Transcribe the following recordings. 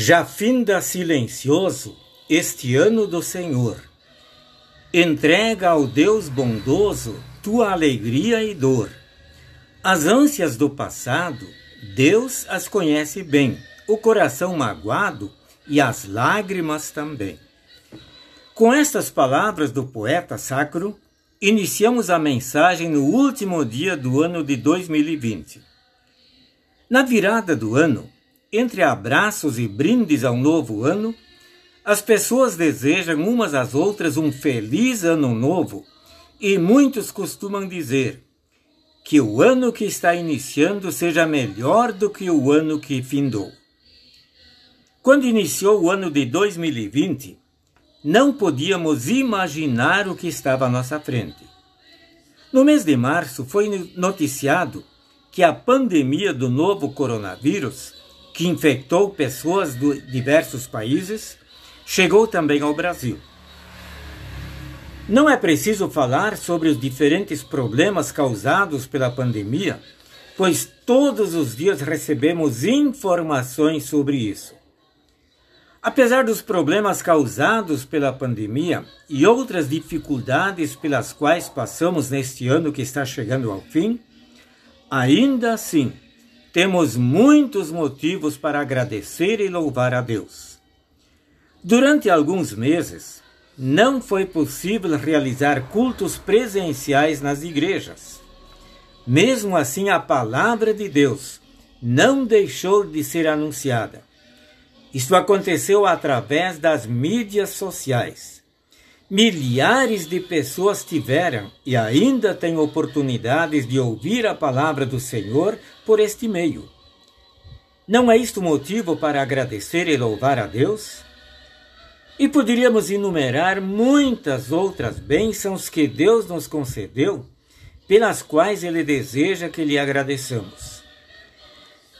Já finda silencioso este ano do Senhor. Entrega ao Deus bondoso tua alegria e dor. As ânsias do passado, Deus as conhece bem, o coração magoado e as lágrimas também. Com estas palavras do poeta sacro, iniciamos a mensagem no último dia do ano de 2020. Na virada do ano, entre abraços e brindes ao novo ano, as pessoas desejam umas às outras um feliz ano novo e muitos costumam dizer que o ano que está iniciando seja melhor do que o ano que findou. Quando iniciou o ano de 2020, não podíamos imaginar o que estava à nossa frente. No mês de março foi noticiado que a pandemia do novo coronavírus que infectou pessoas de diversos países, chegou também ao Brasil. Não é preciso falar sobre os diferentes problemas causados pela pandemia, pois todos os dias recebemos informações sobre isso. Apesar dos problemas causados pela pandemia e outras dificuldades pelas quais passamos neste ano que está chegando ao fim, ainda assim, temos muitos motivos para agradecer e louvar a Deus. Durante alguns meses, não foi possível realizar cultos presenciais nas igrejas. Mesmo assim, a palavra de Deus não deixou de ser anunciada. Isso aconteceu através das mídias sociais. Milhares de pessoas tiveram e ainda têm oportunidades de ouvir a palavra do Senhor por este meio. Não é isto motivo para agradecer e louvar a Deus? E poderíamos enumerar muitas outras bênçãos que Deus nos concedeu, pelas quais Ele deseja que lhe agradeçamos.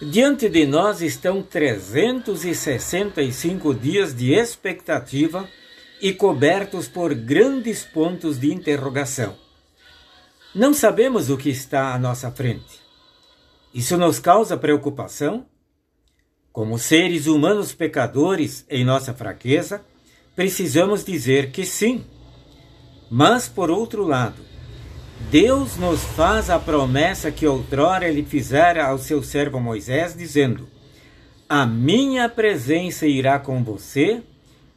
Diante de nós estão 365 dias de expectativa e cobertos por grandes pontos de interrogação. Não sabemos o que está à nossa frente. Isso nos causa preocupação? Como seres humanos pecadores em nossa fraqueza, precisamos dizer que sim. Mas, por outro lado, Deus nos faz a promessa que outrora ele fizera ao seu servo Moisés, dizendo: A minha presença irá com você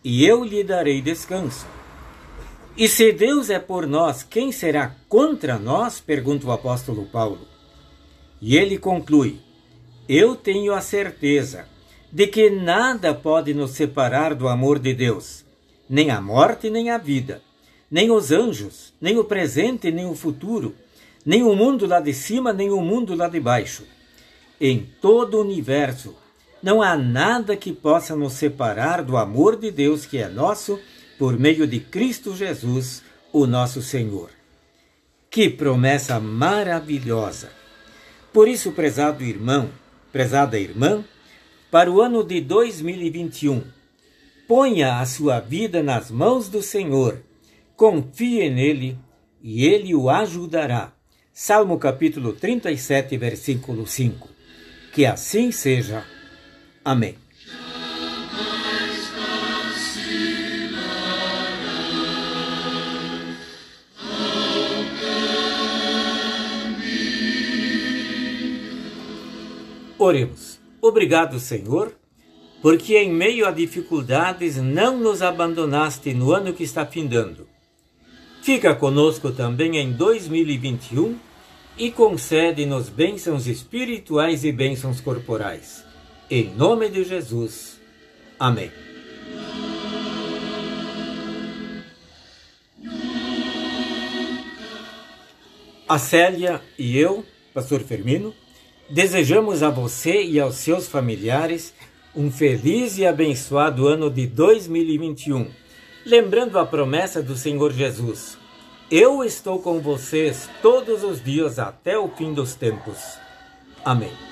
e eu lhe darei descanso. E se Deus é por nós, quem será contra nós? pergunta o apóstolo Paulo. E ele conclui: Eu tenho a certeza de que nada pode nos separar do amor de Deus, nem a morte, nem a vida, nem os anjos, nem o presente, nem o futuro, nem o mundo lá de cima, nem o mundo lá de baixo. Em todo o universo, não há nada que possa nos separar do amor de Deus que é nosso por meio de Cristo Jesus, o nosso Senhor. Que promessa maravilhosa! Por isso, prezado irmão, prezada irmã, para o ano de 2021, ponha a sua vida nas mãos do Senhor, confie nele e ele o ajudará. Salmo capítulo 37, versículo 5. Que assim seja. Amém. Oremos. Obrigado, Senhor, porque em meio a dificuldades não nos abandonaste no ano que está findando. Fica conosco também em 2021 e concede-nos bênçãos espirituais e bênçãos corporais. Em nome de Jesus. Amém. A Célia e eu, Pastor Firmino, Desejamos a você e aos seus familiares um feliz e abençoado ano de 2021. Lembrando a promessa do Senhor Jesus: Eu estou com vocês todos os dias até o fim dos tempos. Amém.